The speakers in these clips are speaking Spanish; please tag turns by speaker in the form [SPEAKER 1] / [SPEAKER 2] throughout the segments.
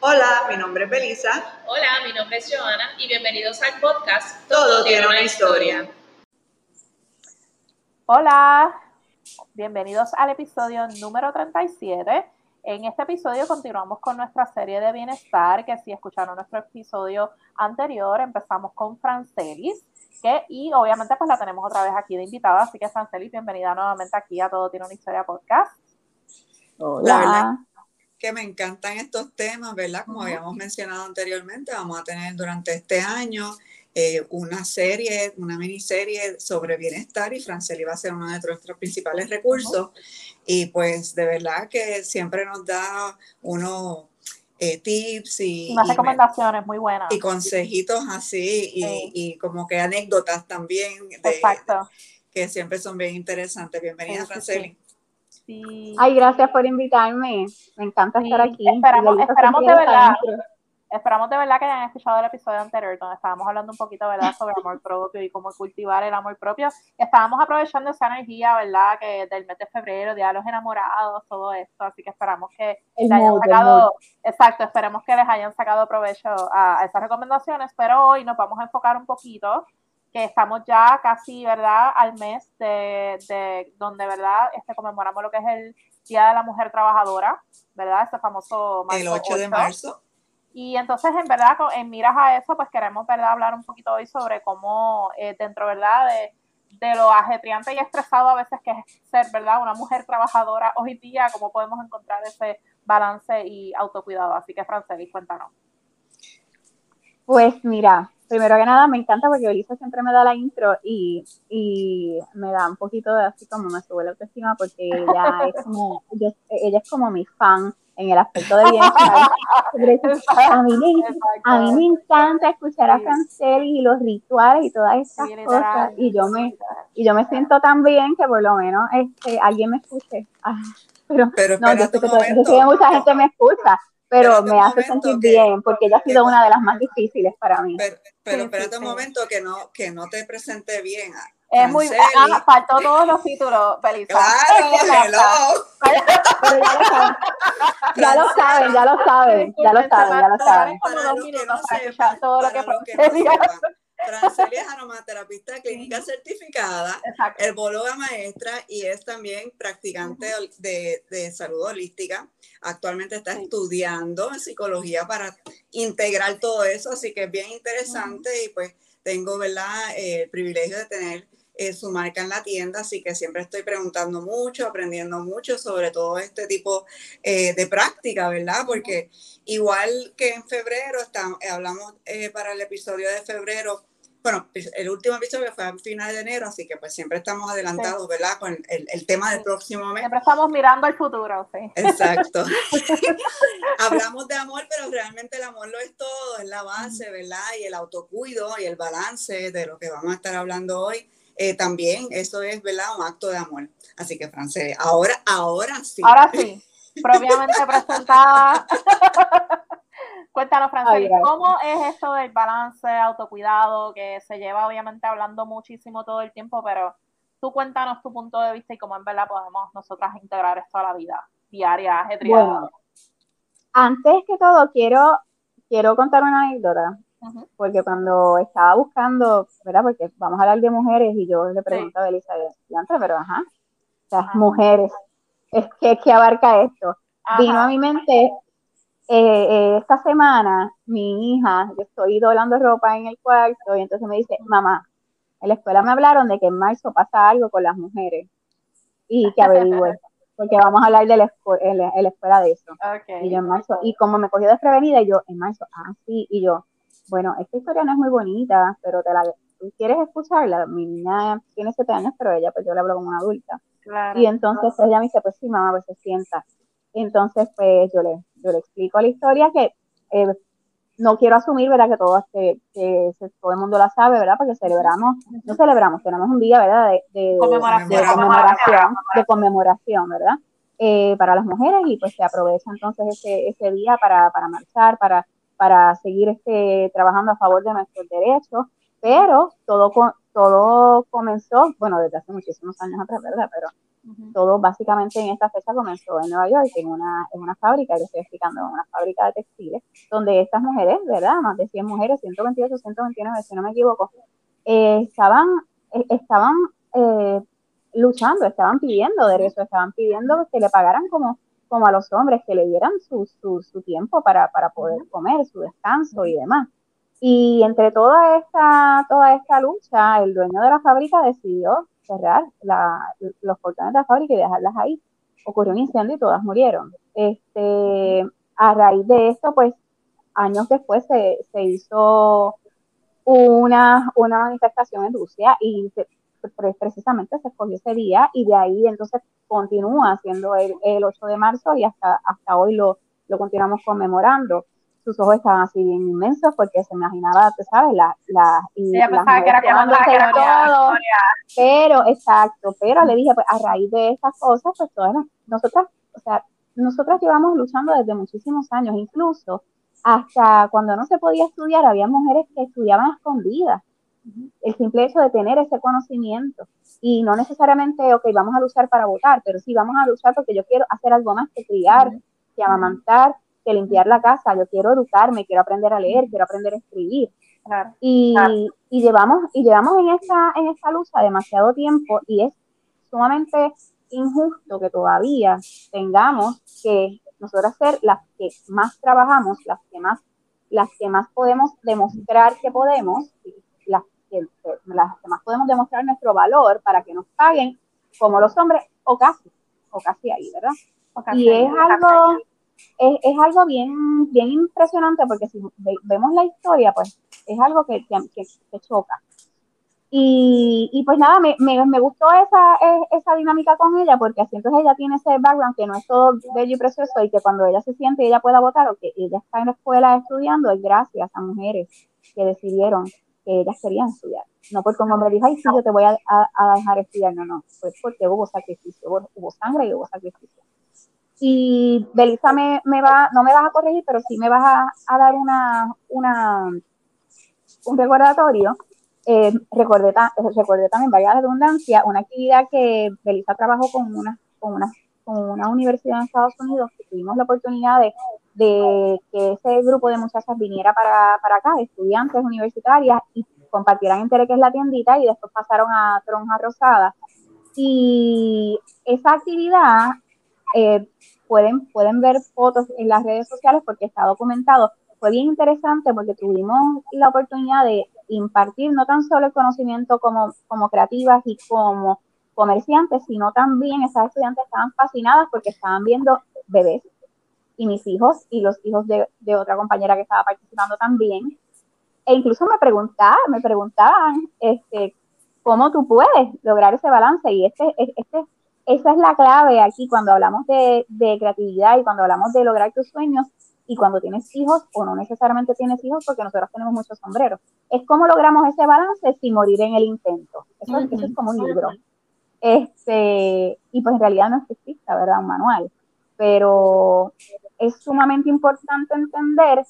[SPEAKER 1] Hola, mi nombre es Belisa.
[SPEAKER 2] Hola, mi nombre es Joana y bienvenidos al podcast
[SPEAKER 1] Todo, tiene una historia.
[SPEAKER 3] Hola, bienvenidos al episodio número 37. En este episodio continuamos con nuestra serie de bienestar, que si escucharon nuestro episodio anterior, empezamos con Francelis, que, y obviamente pues la tenemos otra vez aquí de invitada, así que Francelis, bienvenida nuevamente aquí a Todo Tiene una Historia Podcast.
[SPEAKER 1] La verdad que me encantan estos temas, ¿verdad? Como habíamos mencionado anteriormente, vamos a tener durante este año eh, una serie, una miniserie sobre bienestar y Franceli va a ser uno de nuestros principales recursos. Y pues de verdad que siempre nos da unos eh, tips y...
[SPEAKER 3] Unas recomendaciones muy buenas.
[SPEAKER 1] Y consejitos así y, y como que anécdotas también.
[SPEAKER 3] Exacto.
[SPEAKER 1] Que siempre son bien interesantes. Bienvenida, Franceli.
[SPEAKER 4] Ay, gracias por invitarme. Me encanta estar aquí.
[SPEAKER 3] Esperamos, esperamos de verdad. Esperamos de verdad que hayan escuchado el episodio anterior donde estábamos hablando un poquito, ¿verdad?, sobre amor propio y cómo cultivar el amor propio. Estábamos aprovechando esa energía, ¿verdad?, que del mes de febrero, Día de los Enamorados, todo esto. Así que esperamos que les hayan sacado, exacto, esperemos que les hayan sacado provecho a esas recomendaciones. Pero hoy nos vamos a enfocar un poquito que estamos ya casi, ¿verdad?, al mes de, de donde, ¿verdad?, este, conmemoramos lo que es el Día de la Mujer Trabajadora, ¿verdad?, este famoso
[SPEAKER 1] marzo El 8 de marzo.
[SPEAKER 3] Y entonces, en verdad, en miras a eso, pues queremos, ¿verdad?, hablar un poquito hoy sobre cómo eh, dentro, ¿verdad?, de, de lo ajetreante y estresado a veces que es ser, ¿verdad?, una mujer trabajadora hoy día, cómo podemos encontrar ese balance y autocuidado. Así que, Francelis, cuéntanos.
[SPEAKER 4] Pues mira, primero que nada me encanta porque Elisa siempre me da la intro y, y me da un poquito de así como me sube la autoestima porque ella es como, ella es como mi fan en el aspecto de bienestar. a, mí me, a mí me encanta escuchar a Franceli y los rituales y todas estas cosas y yo me y yo me siento tan bien que por lo menos este alguien me escuche. Ah, pero,
[SPEAKER 1] pero
[SPEAKER 4] no, yo sé, que, yo sé que mucha gente me escucha, pero me hace sentir bien porque ella ha sido una de las más difíciles para mí.
[SPEAKER 1] Pero, pero espérate un momento que no, que no te presente bien.
[SPEAKER 3] Es muy ah, faltó todos los títulos, Felisa.
[SPEAKER 1] Claro,
[SPEAKER 4] Ya lo saben, ya lo saben, ya lo saben, ya lo saben.
[SPEAKER 1] Para los que no sepan, todo lo que Franceli es aromaterapista clínica certificada, herbóloga maestra y es también practicante de, de, salud holística. Actualmente está estudiando en psicología para integrar todo eso, así que es bien interesante y pues tengo, ¿verdad?, el privilegio de tener eh, su marca en la tienda, así que siempre estoy preguntando mucho, aprendiendo mucho sobre todo este tipo eh, de práctica, ¿verdad? Porque igual que en febrero, estamos, hablamos eh, para el episodio de febrero bueno, pues, el último episodio fue a final de enero, así que pues siempre estamos adelantados, ¿verdad? Con el, tema del próximo mes.
[SPEAKER 3] Siempre estamos mirando al futuro, sí.
[SPEAKER 1] Exacto. Hablamos de amor, pero realmente el amor lo es todo, es la base, ¿verdad? Y el autocuido y el balance de lo que vamos a estar hablando hoy. Eh, también eso es, ¿verdad? Un acto de amor. Así que, Francés, ahora, ahora sí.
[SPEAKER 3] Ahora sí, propiamente presentada. Cuéntanos, Francis, ¿cómo es esto del balance, autocuidado, que se lleva obviamente hablando muchísimo todo el tiempo, pero tú cuéntanos tu punto de vista y cómo en verdad podemos nosotras integrar esto a la vida diaria, ajetreada?
[SPEAKER 4] antes que todo, quiero, quiero contar una anécdota, porque cuando estaba buscando, ¿verdad? Porque vamos a hablar de mujeres y yo le pregunto a Elizabeth, pero ajá, las mujeres, es que, que abarca esto. Vino a mi mente eh, eh, esta semana mi hija, yo estoy doblando ropa en el cuarto y entonces me dice, mamá, en la escuela me hablaron de que en marzo pasa algo con las mujeres y que averigüe, porque vamos a hablar de la, escuela de eso. Y yo en marzo, y como me cogió desprevenida, y yo en marzo, ah, sí, y yo, bueno, esta historia no es muy bonita, pero te la, ¿tú quieres escucharla? Mi niña tiene siete años, pero ella, pues yo le hablo como una adulta. Y entonces ella me dice, pues sí, mamá, pues se sienta. Entonces, pues yo le, yo le explico la historia que eh, no quiero asumir, ¿verdad? Que todo, que, que, todo el mundo la sabe, ¿verdad? Porque celebramos, no celebramos, tenemos un día, ¿verdad? De, conmemoración, de conmemoración, ¿verdad? Eh, para las mujeres y pues se aprovecha entonces ese, ese día para, para marchar, para, para seguir este, trabajando a favor de nuestros derechos, pero todo, todo comenzó, bueno, desde hace muchísimos años atrás, ¿verdad? Pero Todo básicamente en esta fecha comenzó en Nueva York, en una, en una fábrica, yo estoy explicando, en una fábrica de textiles, donde estas mujeres, ¿verdad? Más de 100 mujeres, 128, 129, si no me equivoco, eh, estaban, eh, estaban eh, luchando, estaban pidiendo derechos, estaban pidiendo que le pagaran como, como a los hombres, que le dieran su, su, su tiempo para, para poder comer, su descanso y demás. Y entre toda esta, toda esta lucha, el dueño de la fábrica decidió cerrar los portones de la fábrica y dejarlas ahí. Ocurrió un incendio y todas murieron. Este, a raíz de esto, pues años después se, se hizo una, una manifestación en Rusia y precisamente se escogió ese día y de ahí entonces continúa siendo el, el 8 de marzo y hasta, hasta hoy lo, lo continuamos conmemorando sus ojos estaban así bien inmensos porque se imaginaba, tú sabes, la, la y
[SPEAKER 3] Ella pensaba que era todo,
[SPEAKER 4] pero exacto, pero le dije, pues a raíz de esas cosas, pues todas nosotras, o sea, nosotras llevamos luchando desde muchísimos años, incluso hasta cuando no se podía estudiar, había mujeres que estudiaban escondidas. El simple hecho de tener ese conocimiento. Y no necesariamente, ok, vamos a luchar para votar, pero sí vamos a luchar porque yo quiero hacer algo más que criar, que amamantar, que limpiar la casa, yo quiero educarme, quiero aprender a leer, quiero aprender a escribir. Y, y, llevamos, y llevamos en esta, en esta lucha demasiado tiempo y es sumamente injusto que todavía tengamos que nosotras ser las que más trabajamos, las que más, las que más podemos demostrar que podemos, que, las que más podemos demostrar nuestro valor para que nos paguen como los hombres o casi, o casi ahí, ¿verdad? y es algo, es, es, algo bien, bien impresionante porque si vemos la historia, pues es algo que, que, que choca. Y, y, pues nada, me, me, me, gustó esa, esa dinámica con ella porque así entonces ella tiene ese background que no es todo bello y precioso y que cuando ella se siente ella pueda votar o que ella está en la escuela estudiando es gracias a mujeres que decidieron que ellas querían estudiar. No porque un hombre dijo, ay, sí, yo te voy a, a, a dejar estudiar. No, no, pues porque hubo sacrificio, hubo, hubo sangre y hubo sacrificio. Y Belisa me, me, va, no me vas a corregir, pero sí me vas a, a dar una, una, un recordatorio. Eh, recordé, recordé también, vaya redundancia, una actividad que Belisa trabajó con una, con una, con una universidad en Estados Unidos, que tuvimos la oportunidad de, de que ese grupo de muchachas viniera para, para acá, estudiantes universitarias, y compartieran en que es la tiendita y después pasaron a Tronja Rosada. Y esa actividad eh, pueden, pueden ver fotos en las redes sociales porque está documentado. Fue bien interesante porque tuvimos la oportunidad de impartir no tan solo el conocimiento como, como creativas y como comerciantes, sino también esas estudiantes estaban fascinadas porque estaban viendo bebés y mis hijos y los hijos de, de otra compañera que estaba participando también. E incluso me preguntaban, me preguntaban este, cómo tú puedes lograr ese balance y este, este esa es la clave aquí cuando hablamos de, creatividad y cuando hablamos de lograr tus sueños y cuando tienes hijos o no necesariamente tienes hijos porque nosotros tenemos muchos sombreros. Es cómo logramos ese balance sin morir en el intento. Eso, es como un libro. Este, y pues en realidad no es que ¿verdad? Un manual. Pero es sumamente importante entender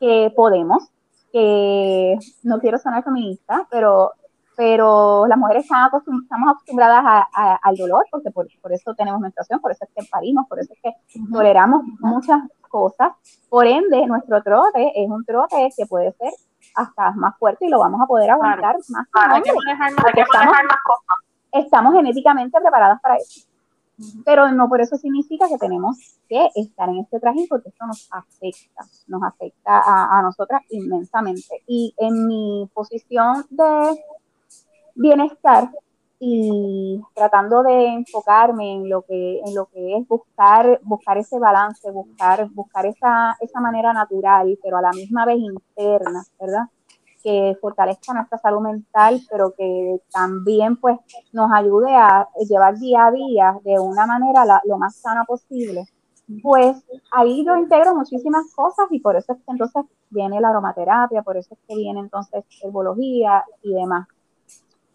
[SPEAKER 4] que podemos, que no quiero sonar feminista, pero pero las mujeres están estamos acostumbradas al dolor, porque por, eso tenemos menstruación, por eso es que parimos, por eso es que toleramos muchas cosas. Por ende, nuestro trote es un trote que puede ser hasta más fuerte y lo vamos a poder aguantar más. Claro, estamos, estamos genéticamente preparadas para eso. Pero no por eso significa que tenemos que estar en este traje porque esto nos afecta, nos afecta a, a nosotras inmensamente. Y en mi posición de bienestar y tratando de enfocarme en lo que en lo que es buscar buscar ese balance buscar buscar esa esa manera natural pero a la misma vez interna verdad que fortalezca nuestra salud mental pero que también pues nos ayude a llevar día a día de una manera lo más sana posible. Pues ahí yo integro muchísimas cosas y por eso es que entonces viene la aromaterapia por eso es que viene entonces herbología y demás.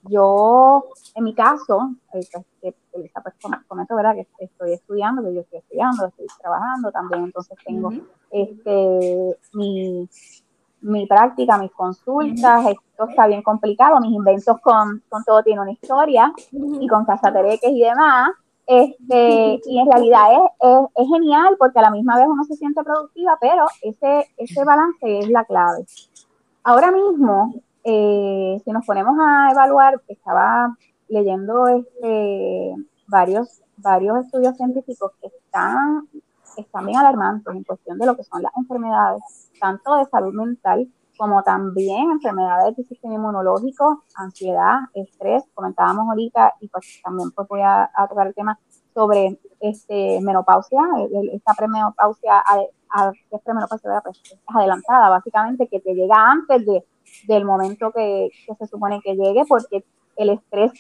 [SPEAKER 4] Yo, en mi caso, eh, pues, pues, pues comento, ¿verdad? Que estoy estudiando, que yo estoy estudiando, estoy trabajando también, entonces tengo este, mi, mi práctica, mis consultas, esto está bien complicado, mis inventos con, con todo tiene una historia, y con cazatereques y demás, Este, y en realidad es, es, genial porque a la misma vez uno se siente productiva, pero ese, ese balance es la clave. Ahora mismo, eh, si nos ponemos a evaluar, estaba leyendo este, varios, varios estudios científicos que están, están bien alarmantes en cuestión de lo que son las enfermedades, tanto de salud mental como también enfermedades del sistema inmunológico, ansiedad, estrés, comentábamos ahorita, y pues también pues voy a, tocar el tema sobre este, menopausia, esta premenopausia, es premenopausia pues, es adelantada, básicamente, que te llega antes de, del momento que, que se supone que llegue, porque el estrés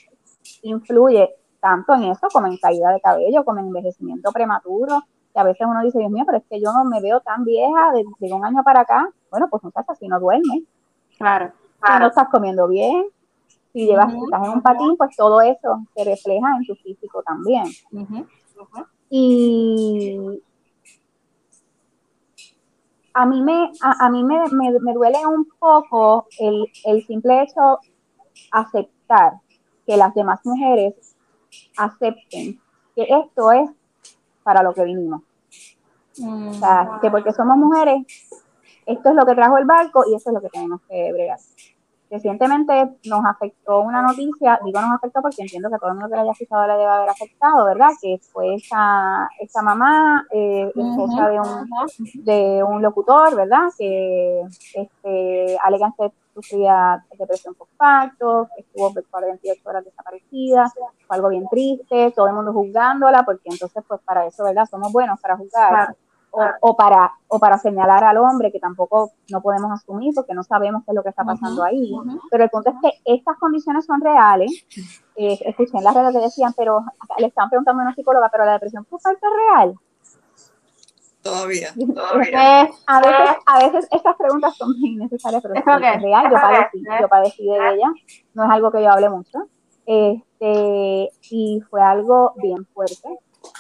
[SPEAKER 4] influye tanto en eso como en caída de cabello, como en envejecimiento prematuro, que a veces uno dice, Dios mío, pero es que yo no me veo tan vieja de, un año para acá. Bueno, pues muchachas, si no duermes,
[SPEAKER 3] claro,
[SPEAKER 4] si no estás comiendo bien, si llevas, estás en un patín, pues todo eso se refleja en tu físico también. Y a mí me, a, mí me, me, duele un poco el, el simple hecho aceptar que las demás mujeres acepten que esto es para lo que vinimos. O sea, que porque somos mujeres, esto es lo que trajo el barco y eso es lo que tenemos que bregar. Recientemente nos afectó una noticia, digo nos afectó porque entiendo que todo el mundo que la haya escuchado le debe haber afectado, ¿verdad? Que fue esa, esa mamá, eh, esposa de un, de un locutor, ¿verdad? Que este, alegan que sufría depresión postparto, estuvo 48 horas desaparecida, fue algo bien triste, todo el mundo juzgándola, porque entonces, pues para eso, ¿verdad? Somos buenos para juzgar. O, para, o para señalar al hombre que tampoco no podemos asumir porque no sabemos qué es lo que está pasando ahí. Pero el punto es que estas condiciones son reales. Eh, escuché en las redes que decían, pero le están preguntando a una psicóloga, pero la depresión postparto es real.
[SPEAKER 1] Todavía,
[SPEAKER 4] todavía. a, veces, a veces estas preguntas son innecesarias, pero es, real. Yo padecí, yo padecí de ella. No es algo que yo hable mucho. Este, y fue algo bien fuerte.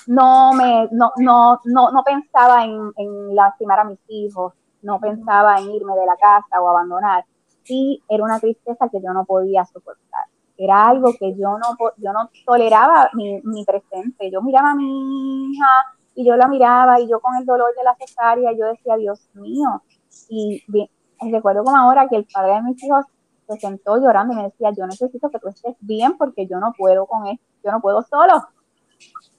[SPEAKER 4] No me, no, no, no, no pensaba en, en lastimar a mis hijos, no pensaba en irme de la casa o abandonar. Sí, era una tristeza que yo no podía soportar. Era algo que yo no, yo no toleraba mi, mi presente. Yo miraba a mi hija y yo la miraba y yo con el dolor de la cesárea, yo decía, Dios mío. Y recuerdo como ahora que el padre de mis hijos se sentó llorando y me decía, yo necesito que tú estés bien porque yo no puedo con esto, yo no puedo solo.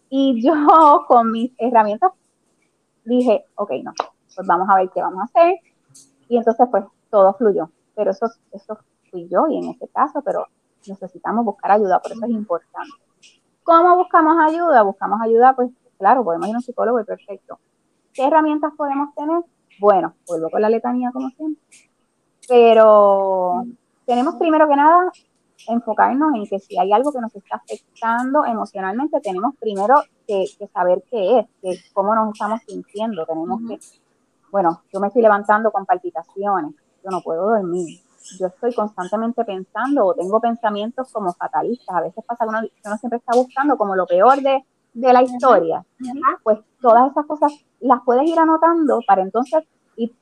[SPEAKER 4] Y yo con mis herramientas dije, ok, no, pues vamos a ver qué vamos a hacer. Y entonces pues todo fluyó. Pero eso, eso fui yo y en este caso, pero necesitamos buscar ayuda, por eso es importante. ¿Cómo buscamos ayuda? Buscamos ayuda pues claro, podemos ir a un psicólogo y perfecto. ¿Qué herramientas podemos tener? Bueno, vuelvo con la letanía como siempre. Pero tenemos primero que nada enfocarnos en que si hay algo que nos está afectando emocionalmente, tenemos primero que, saber qué es, que cómo nos estamos sintiendo. Tenemos que, bueno, yo me estoy levantando con palpitaciones, yo no puedo dormir, yo estoy constantemente pensando o tengo pensamientos como fatalistas. A veces pasa que uno, uno siempre está buscando como lo peor de, de la historia, pues todas esas cosas las puedes ir anotando para entonces y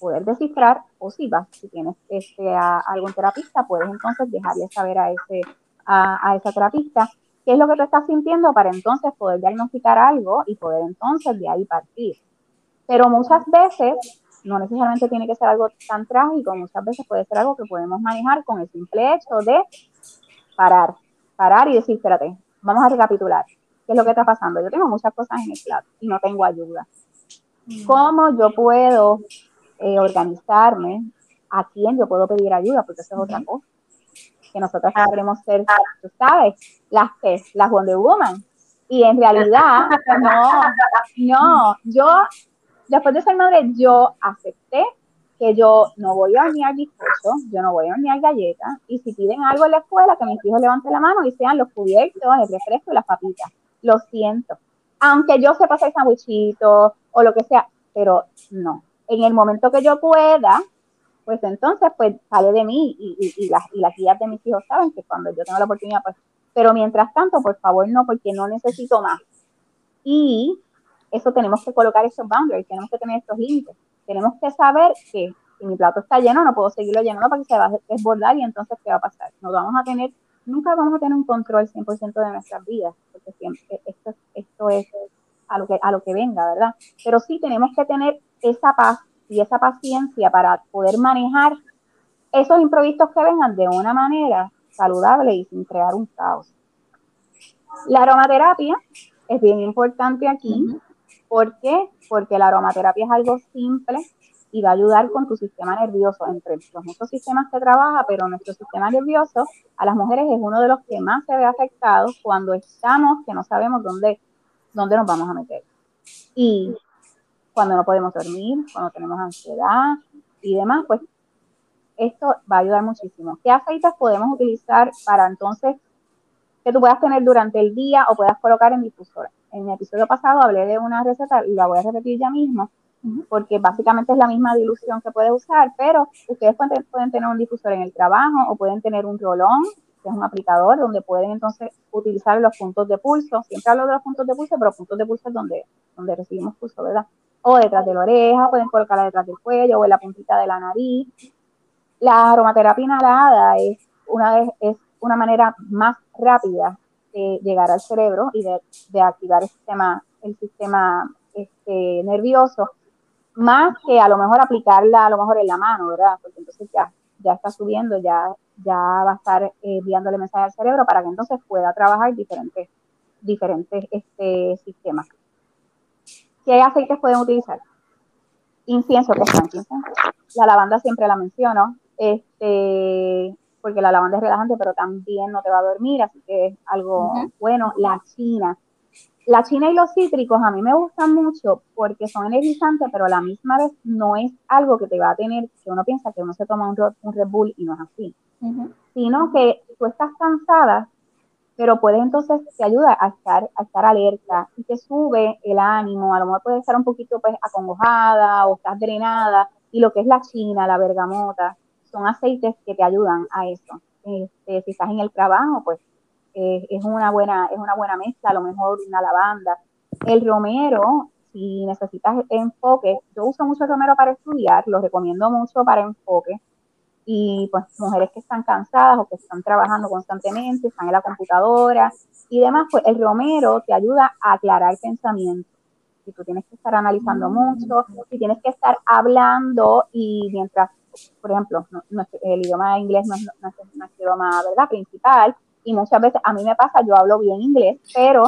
[SPEAKER 4] poder descifrar o si vas, si tienes este, a, algún terapista, puedes entonces dejarle saber a ese a, a esa terapista qué es lo que tú estás sintiendo para entonces poder diagnosticar algo y poder entonces de ahí partir. Pero muchas veces no necesariamente tiene que ser algo tan trágico, muchas veces puede ser algo que podemos manejar con el simple hecho de parar, parar y decir, espérate, vamos a recapitular. ¿Qué es lo que está pasando? Yo tengo muchas cosas en el plato y no tengo ayuda. Mm. ¿Cómo yo puedo eh, organizarme? ¿A quién yo puedo pedir ayuda? Porque eso es otra cosa. Que nosotros queremos ser, tú sabes, las que, las Wonder Woman. Y en realidad, no, no, yo, después de ser madre, yo acepté que yo no voy a hornear bizcocho, yo no voy a hornear galletas, y si piden algo en la escuela, que mis hijos levanten la mano y sean los cubiertos, el refresco y las papitas lo siento. Aunque yo sepa hacer sandwichito o lo que sea, pero no. En el momento que yo pueda, pues entonces pues sale de mí y, y, las, y las guías de mis hijos saben que cuando yo tengo la oportunidad, pues, pero mientras tanto, por favor, no, porque no necesito más. Y eso tenemos que colocar esos boundaries, tenemos que tener estos límites. Tenemos que saber que si mi plato está lleno, no puedo seguirlo llenando para que se va a desbordar y entonces, ¿qué va a pasar? Nos vamos a tener nunca vamos a tener un control 100% de nuestras vidas, porque siempre esto, esto es a lo, que, a lo que venga, ¿verdad? Pero sí tenemos que tener esa paz y esa paciencia para poder manejar esos imprevistos que vengan de una manera saludable y sin crear un caos. La aromaterapia es bien importante aquí. ¿Por qué? Porque la aromaterapia es algo simple y va a ayudar con tu sistema nervioso. Entre los muchos sistemas que trabaja, pero nuestro sistema nervioso a las mujeres es uno de los que más se ve afectado cuando estamos que no sabemos dónde, dónde nos vamos a meter. Y cuando no podemos dormir, cuando tenemos ansiedad y demás, pues esto va a ayudar muchísimo. ¿Qué aceites podemos utilizar para entonces que tú puedas tener durante el día o puedas colocar en difusora? En el episodio pasado hablé de una receta y la voy a repetir ya mismo, porque básicamente es la misma dilución que puedes usar, pero ustedes pueden, tener un difusor en el trabajo o pueden tener un rolón, que es un aplicador, donde pueden entonces utilizar los puntos de pulso. Siempre hablo de los puntos de pulso, pero puntos de pulso es donde, donde recibimos pulso, ¿verdad? O detrás de la oreja, pueden colocarla detrás del cuello o en la puntita de la nariz. La aromaterapia inhalada es una, es una manera más rápida de llegar al cerebro y de, activar el sistema, el sistema este, nervioso, más que a lo mejor aplicarla a lo mejor en la mano, ¿verdad? Porque entonces ya, ya está subiendo, ya, ya va a estar eh, enviándole mensaje al cerebro para que entonces pueda trabajar diferentes, diferentes este, sistemas. ¿Qué aceites pueden utilizar? Incienso, que es La lavanda siempre la menciono este, porque la lavanda es relajante, pero también no te va a dormir, así que es algo bueno. La china. La china y los cítricos a mí me gustan mucho porque son energizantes, pero a la misma vez no es algo que te va a tener, que uno piensa que uno se toma un, un Red Bull y no es así, sino que tú estás cansada, pero puedes entonces, te ayuda a estar, a estar alerta. Y te sube el ánimo, a lo mejor puedes estar un poquito pues acongojada o estás drenada, y lo que es la china, la bergamota, son aceites que te ayudan a eso. Este, si estás en el trabajo, pues eh, es, una buena, es una buena mezcla, a lo mejor una lavanda. El romero, si necesitas enfoque, yo uso mucho el romero para estudiar, lo recomiendo mucho para enfoque. Y pues mujeres que están cansadas o que están trabajando constantemente, están en la computadora y demás, pues el romero te ayuda a aclarar pensamiento. Si tú tienes que estar analizando mucho, si tienes que estar hablando y mientras por ejemplo, el idioma inglés no es, nuestro idioma ¿verdad? principal y muchas veces a mí me pasa, yo hablo bien inglés, pero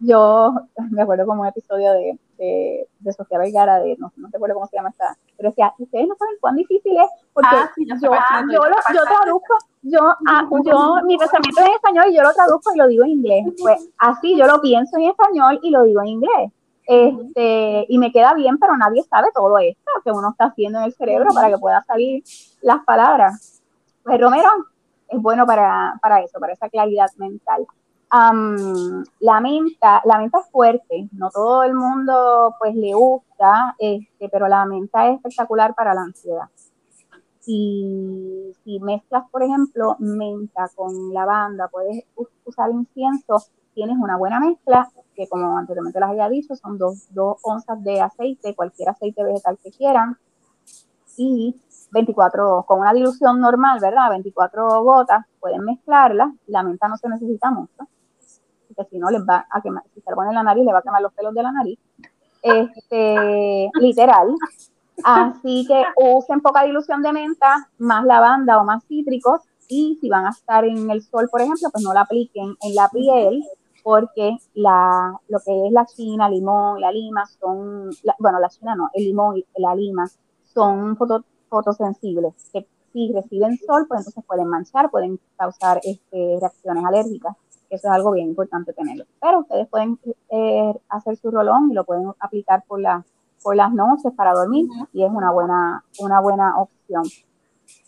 [SPEAKER 4] yo me acuerdo como un episodio de, de, Sofía Vergara, de, no, no recuerdo cómo se llama esta, pero decía, ustedes no saben cuán difícil es, porque ah, yo, yo, yo, traduzco, yo, ah, yo, mi pensamiento es en español y yo lo traduzco y lo digo en inglés. Pues así yo lo pienso en español y lo digo en inglés. Este, y me queda bien, pero nadie sabe todo esto que uno está haciendo en el cerebro para que pueda salir las palabras. Pues Romero es bueno para, para eso, para esa claridad mental. la menta, la menta es fuerte, no todo el mundo pues le gusta, este, pero la menta es espectacular para la ansiedad. Y si mezclas, por ejemplo, menta con lavanda, puedes usar incienso, tienes una buena mezcla que como anteriormente les había dicho, son dos, onzas de aceite, cualquier aceite vegetal que quieran, y 24, con una dilución normal, ¿verdad? 24 gotas, pueden mezclarla, la menta no se necesita mucho, porque si no les va a quemar, si se lo ponen en la nariz, le va a quemar los pelos de la nariz, este, literal, así que usen poca dilución de menta, más lavanda o más cítricos, y si van a estar en el sol, por ejemplo, pues no la apliquen en la piel, porque la, lo que es la china, limón, la lima son, bueno, la china no, el limón y la lima son fotosensibles, que si reciben sol, pues entonces pueden manchar, pueden causar este, reacciones alérgicas. Eso es algo bien importante tenerlo. Pero ustedes pueden eh, hacer su rolón y lo pueden aplicar por, la, por las noches para dormir y es una buena, una buena opción.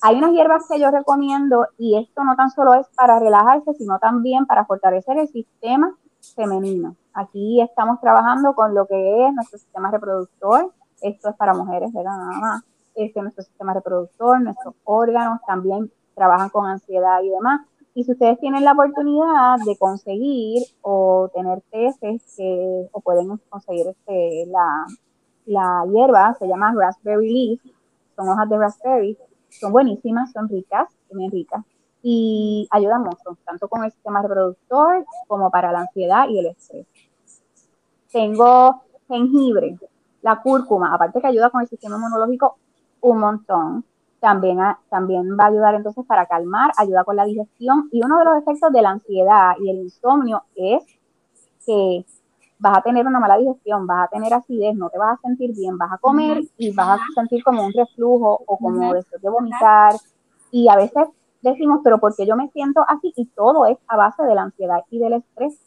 [SPEAKER 4] Hay unas hierbas que yo recomiendo y esto no tan solo es para relajarse, sino también para fortalecer el sistema femenino. Aquí estamos trabajando con lo que es nuestro sistema reproductor. Esto es para mujeres, ¿verdad? Nada más. Este es nuestro sistema reproductor, nuestros órganos también trabajan con ansiedad y demás. Y si ustedes tienen la oportunidad de conseguir o tener tesis que, o pueden conseguir este, la, la hierba, se llama raspberry leaf, son hojas de raspberry, son buenísimas, son ricas, son ricas. y ayuda mucho, tanto con el sistema reproductor como para la ansiedad y el estrés. Tengo jengibre, la cúrcuma, aparte que ayuda con el sistema inmunológico un montón, también, también va a ayudar entonces para calmar, ayuda con la digestión y uno de los efectos de la ansiedad y el insomnio es que vas a tener una mala digestión, vas a tener acidez, no te vas a sentir bien, vas a comer y vas a sentir como un reflujo o como deseo de vomitar. Y a veces decimos, pero ¿por qué yo me siento así? Y todo es a base de la ansiedad y del estrés.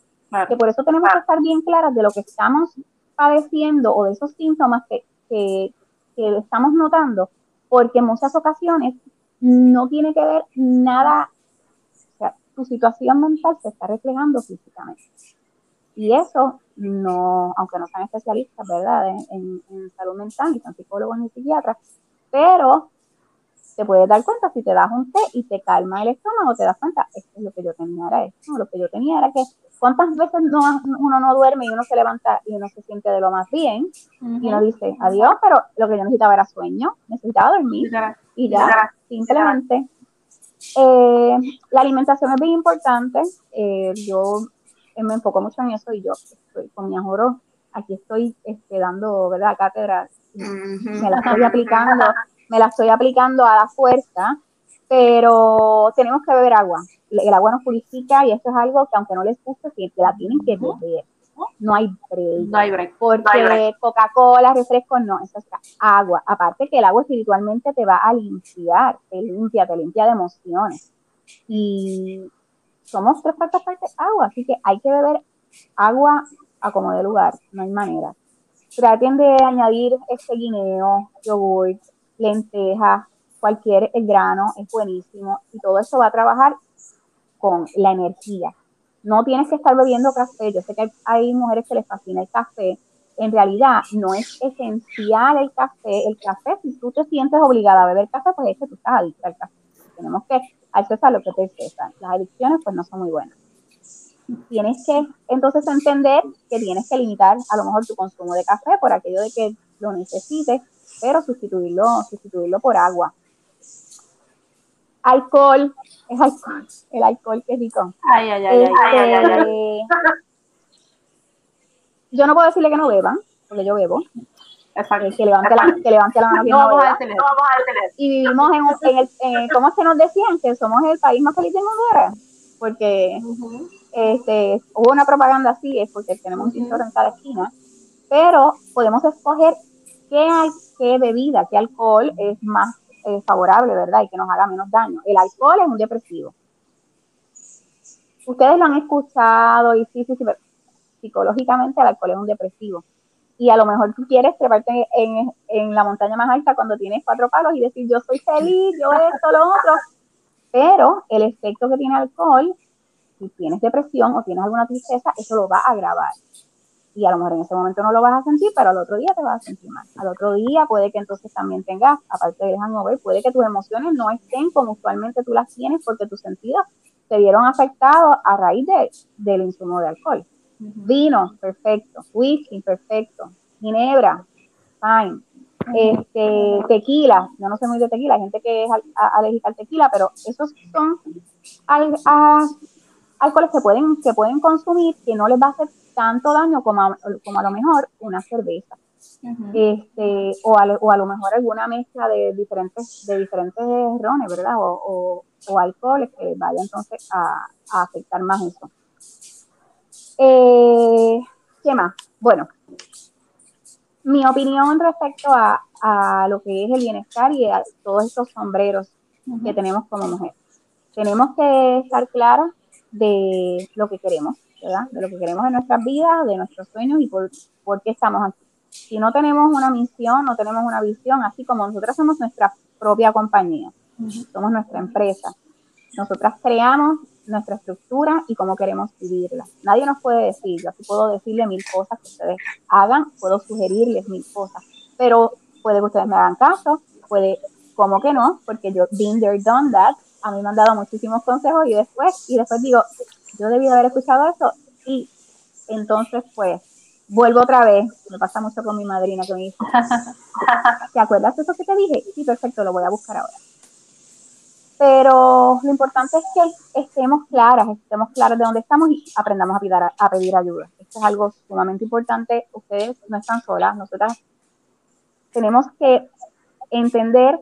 [SPEAKER 4] Que por eso tenemos que estar bien claras de lo que estamos padeciendo o de esos síntomas que, que, que estamos notando, porque en muchas ocasiones no tiene que ver nada, o sea, tu situación mental se está reflejando físicamente. Y eso no, aunque no sean especialistas, ¿verdad?, en, salud mental, ni son psicólogos ni psiquiatras, pero te puedes dar cuenta si te das un té y te calma el estómago, te das cuenta, esto es lo que yo tenía, era esto, lo que yo tenía era que cuántas veces no, uno no duerme y uno se levanta y uno se siente de lo más bien y uno dice, adiós, pero lo que yo necesitaba era sueño, necesitaba dormir y ya, simplemente. Eh, la alimentación es bien importante, eh, yo me enfoco mucho en eso y yo estoy con mi ajoro, aquí estoy este, dando, ¿verdad? Cátedra, me la estoy aplicando, me la estoy aplicando a la fuerza, pero tenemos que beber agua. El agua nos purifica y esto es algo que aunque no les guste, que la tienen que beber. No hay break.
[SPEAKER 3] No hay break.
[SPEAKER 4] Porque Coca-Cola, refresco, no, eso es agua. Aparte que el agua espiritualmente te va a limpiar, te limpia, te limpia de emociones. Y somos tres cuartas partes agua, así que hay que beber agua a como de lugar, no hay manera. Traten de añadir este guineo, yogur, lentejas, cualquier grano, es buenísimo y todo eso va a trabajar con la energía. No tienes que estar bebiendo café, yo sé que hay, mujeres que les fascina el café, en realidad no es esencial el café. El café, si tú te sientes obligada a beber café, pues es que tú estás adicta al café. Tenemos que a lo que te cesa. Las adicciones pues no son muy buenas. Tienes que entonces entender que tienes que limitar a lo mejor tu consumo de café por aquello de que lo necesites, pero sustituirlo, sustituirlo por agua. Alcohol, es alcohol, el alcohol que es rico.
[SPEAKER 3] Ay, ay, ay, este,
[SPEAKER 4] Yo no puedo decirle que no beban, porque yo bebo, que levante la, que levante la mano. No vamos, a detener, Y vivimos en, en el, en, ¿cómo es que nos decían? Que somos el país más feliz del mundo Porque este, hubo una propaganda así, es porque tenemos un uh en cada esquina, pero podemos escoger qué, qué bebida, qué alcohol es más eh, favorable, ¿verdad? Y que nos haga menos daño. El alcohol es un depresivo. Ustedes lo han escuchado y sí, sí, sí, pero psicológicamente el alcohol es un depresivo y a lo mejor tú quieres treparte en, en, la montaña más alta cuando tienes cuatro palos y decir yo soy feliz, yo esto, lo otro, pero el efecto que tiene alcohol, si tienes depresión o tienes alguna tristeza, eso lo va a agravar. Y a lo mejor en ese momento no lo vas a sentir, pero al otro día te vas a sentir mal. Al otro día puede que entonces también tengas, aparte del hangover, puede que tus emociones no estén como usualmente tú las tienes porque tus sentidos se vieron afectados a raíz de, del insumo de alcohol. Vino, perfecto. Whisky, perfecto. Ginebra, fine. Este, tequila, yo no sé muy de tequila, hay gente que es alérgica al tequila, pero esos son alcoholes que pueden, que pueden consumir que no les va a hacer tanto daño como a, como a lo mejor una cerveza. este, o, a, o a lo mejor alguna mezcla de diferentes, de diferentes rones, ¿verdad? O, o, alcoholes que vaya entonces a, a afectar más eso. Eh, ¿Qué más? Bueno, mi opinión respecto a, lo que es el bienestar y a todos estos sombreros que tenemos como mujer. Tenemos que estar claros de lo que queremos, ¿verdad? De lo que queremos en nuestras vidas, de nuestros sueños y por, por qué estamos aquí. Si no tenemos una misión, no tenemos una visión, así como nosotras somos nuestra propia compañía, somos nuestra empresa. Nosotras creamos nuestra estructura y cómo queremos vivirla. Nadie nos puede decir, yo aquí puedo decirle mil cosas que ustedes hagan, puedo sugerirles mil cosas, pero puede que ustedes me hagan caso, puede, como que no, porque yo, been there, done that, a mí me han dado muchísimos consejos y después, y después digo, yo debí haber escuchado eso y entonces pues vuelvo otra vez, me pasa mucho con mi madrina que me dice, ¿te acuerdas de eso que te dije? Sí, perfecto, lo voy a buscar ahora. Pero lo importante es que estemos claras, estemos claras de dónde estamos y aprendamos a pedir, a pedir ayuda. Esto es algo sumamente importante. Ustedes no están solas, nosotras tenemos que entender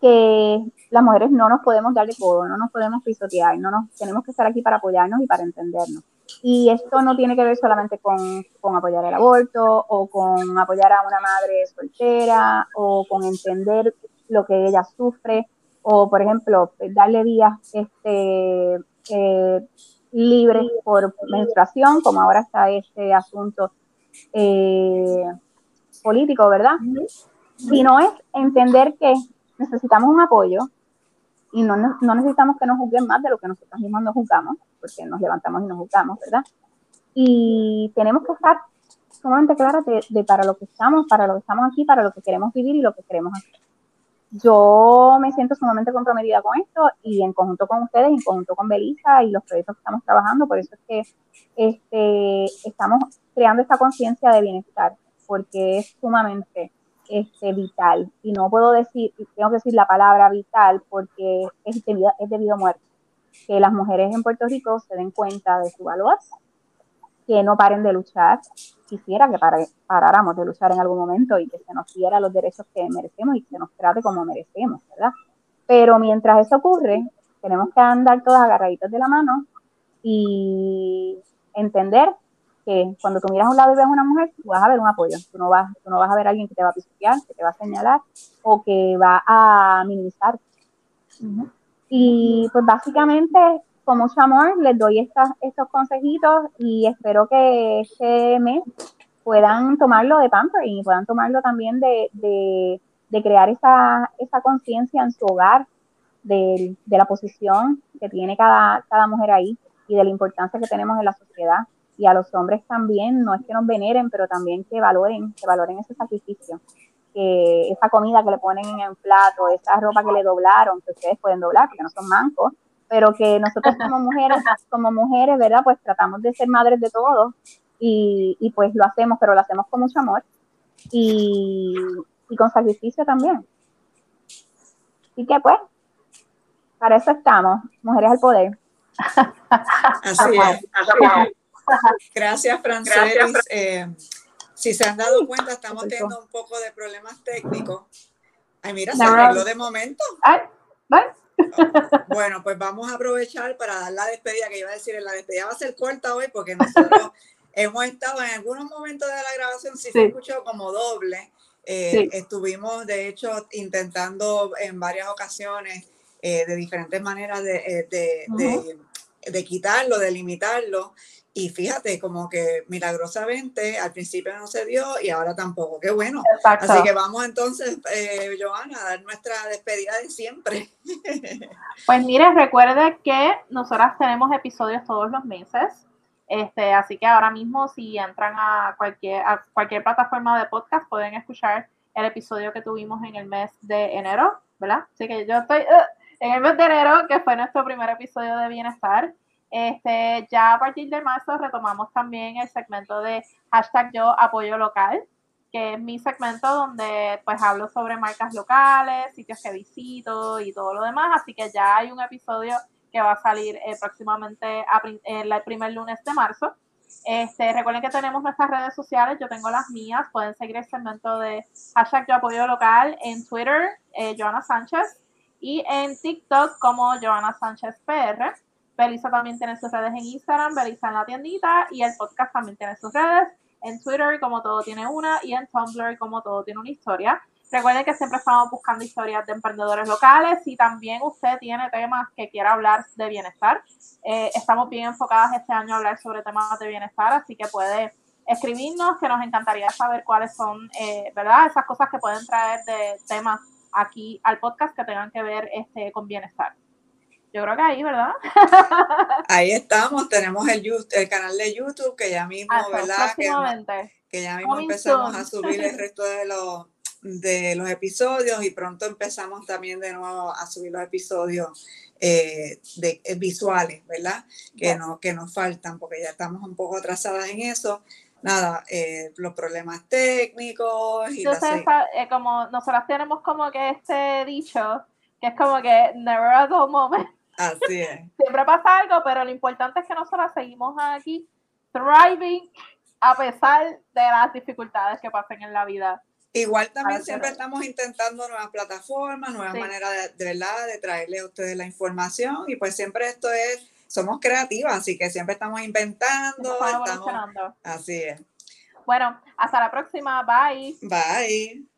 [SPEAKER 4] que las mujeres no nos podemos dar de codo, no nos podemos pisotear, no nos tenemos que estar aquí para apoyarnos y para entendernos. Y esto no tiene que ver solamente con, con, apoyar el aborto o con apoyar a una madre soltera o con entender lo que ella sufre o, por ejemplo, darle vías este, eh, libres por menstruación, como ahora está este asunto eh, político, ¿verdad? Sino es entender que necesitamos un apoyo y no, no necesitamos que nos juzguen más de lo que nosotros mismos nos juzgamos, porque nos levantamos y nos juzgamos, ¿verdad? Y tenemos que estar sumamente claras de, para lo que estamos, para lo que estamos aquí, para lo que queremos vivir y lo que queremos hacer. Yo me siento sumamente comprometida con esto y en conjunto con ustedes, en conjunto con Belisa y los proyectos que estamos trabajando, por eso es que este, estamos creando esta conciencia de bienestar, porque es sumamente este, vital. Y no puedo decir, tengo que decir la palabra vital porque es debido, es debido a muerte. Que las mujeres en Puerto Rico se den cuenta de su valor, que no paren de luchar. Quisiera que paráramos de luchar en algún momento y que se nos diera los derechos que merecemos y que se nos trate como merecemos, ¿verdad? Pero mientras eso ocurre, tenemos que andar todas agarraditos de la mano y entender que cuando tú miras a un lado y ves a una mujer, tú vas a ver un apoyo. Tú no vas, tú no vas a ver a alguien que te va a pisotear, que te va a señalar o que va a minimizar. Y pues básicamente, con mucho amor, les doy estas, estos consejitos y espero que este mes puedan tomarlo de pampering y puedan tomarlo también de, de, de crear esa, esa conciencia en su hogar de, de, la posición que tiene cada, cada mujer ahí y de la importancia que tenemos en la sociedad y a los hombres también, no es que nos veneren, pero también que valoren, que valoren ese sacrificio, que esa comida que le ponen en el plato, esa ropa que le doblaron, que ustedes pueden doblar porque no son mancos, pero que nosotros como mujeres, como mujeres, ¿verdad? Pues tratamos de ser madres de todos y, y pues lo hacemos, pero lo hacemos con mucho amor y, y con sacrificio también. Así que pues, para eso estamos, mujeres al poder.
[SPEAKER 1] Así es, así es. Gracias, Francelis. Eh, si se han dado cuenta, estamos teniendo un poco de problemas técnicos. Ay, mira, se arregló de momento. Bueno, pues vamos a aprovechar para dar la despedida, que iba a decir, la despedida va a ser corta hoy porque nosotros hemos estado en algunos momentos de la grabación, si se escuchó como doble. Eh, estuvimos, de hecho, intentando en varias ocasiones, eh, de diferentes maneras, de, de, de, quitarlo, de limitarlo. Y fíjate, como que milagrosamente al principio no se dio y ahora tampoco. Qué bueno. Así que vamos entonces, eh, Joana, a dar nuestra despedida de siempre.
[SPEAKER 3] Pues mire, recuerde que nosotras tenemos episodios todos los meses. Este, así que ahora mismo si entran a cualquier, a cualquier plataforma de podcast pueden escuchar el episodio que tuvimos en el mes de enero, ¿verdad? Así que yo estoy uh, en el mes de enero, que fue nuestro primer episodio de bienestar. Este, ya a partir de marzo retomamos también el segmento de hashtag yo apoyo local, que es mi segmento donde pues hablo sobre marcas locales, sitios que visito y todo lo demás. Así que ya hay un episodio que va a salir eh, próximamente el primer lunes de marzo. Este, recuerden que tenemos nuestras redes sociales, yo tengo las mías, pueden seguir el segmento de hashtag yo local en Twitter, eh, Joana Sánchez, y en TikTok como Joana Sánchez PR. Belisa también tiene sus redes en Instagram, Belisa en la tiendita, y el podcast también tiene sus redes en Twitter, como todo tiene una, y en Tumblr, como todo tiene una historia. Recuerden que siempre estamos buscando historias de emprendedores locales y también usted tiene temas que quiera hablar de bienestar. Eh, estamos bien enfocadas este año a hablar sobre temas de bienestar, así que puede escribirnos, que nos encantaría saber cuáles son, eh, ¿verdad? Esas cosas que pueden traer de temas aquí al podcast que tengan que ver este, con bienestar. Yo creo que ahí, ¿verdad?
[SPEAKER 1] ahí estamos, tenemos el, el canal de YouTube que ya mismo, ¿verdad? Que, ya mismo empezamos a subir el resto de los, de los episodios y pronto empezamos también de nuevo a subir los episodios eh, de, eh, visuales, ¿verdad? Que, no, que nos faltan porque ya estamos un poco atrasadas en eso. Nada, eh, los problemas técnicos. Y
[SPEAKER 3] Entonces, como nosotras tenemos como que este dicho que es como que never a dull moment.
[SPEAKER 1] Así es.
[SPEAKER 3] Siempre pasa algo, pero lo importante es que nosotros seguimos aquí thriving a pesar de las dificultades que pasen en la vida.
[SPEAKER 1] Igual también siempre estamos intentando nuevas plataformas, nuevas maneras de, verdad de traerle a ustedes la información y pues siempre esto es, somos creativas, así que siempre estamos inventando. Estamos, así es.
[SPEAKER 3] Bueno, hasta la próxima. Bye.
[SPEAKER 1] Bye.